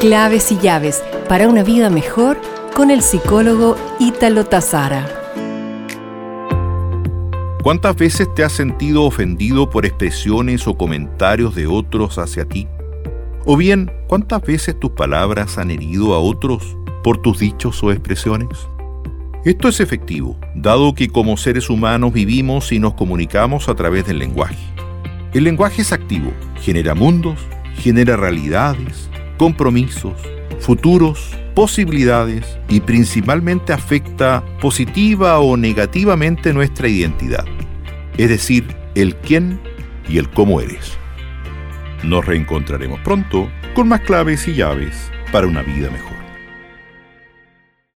Claves y llaves para una vida mejor con el psicólogo Ítalo Tazara. ¿Cuántas veces te has sentido ofendido por expresiones o comentarios de otros hacia ti? O bien, ¿cuántas veces tus palabras han herido a otros por tus dichos o expresiones? Esto es efectivo, dado que como seres humanos vivimos y nos comunicamos a través del lenguaje. El lenguaje es activo, genera mundos, genera realidades, compromisos, futuros, posibilidades y principalmente afecta positiva o negativamente nuestra identidad, es decir, el quién y el cómo eres. Nos reencontraremos pronto con más claves y llaves para una vida mejor.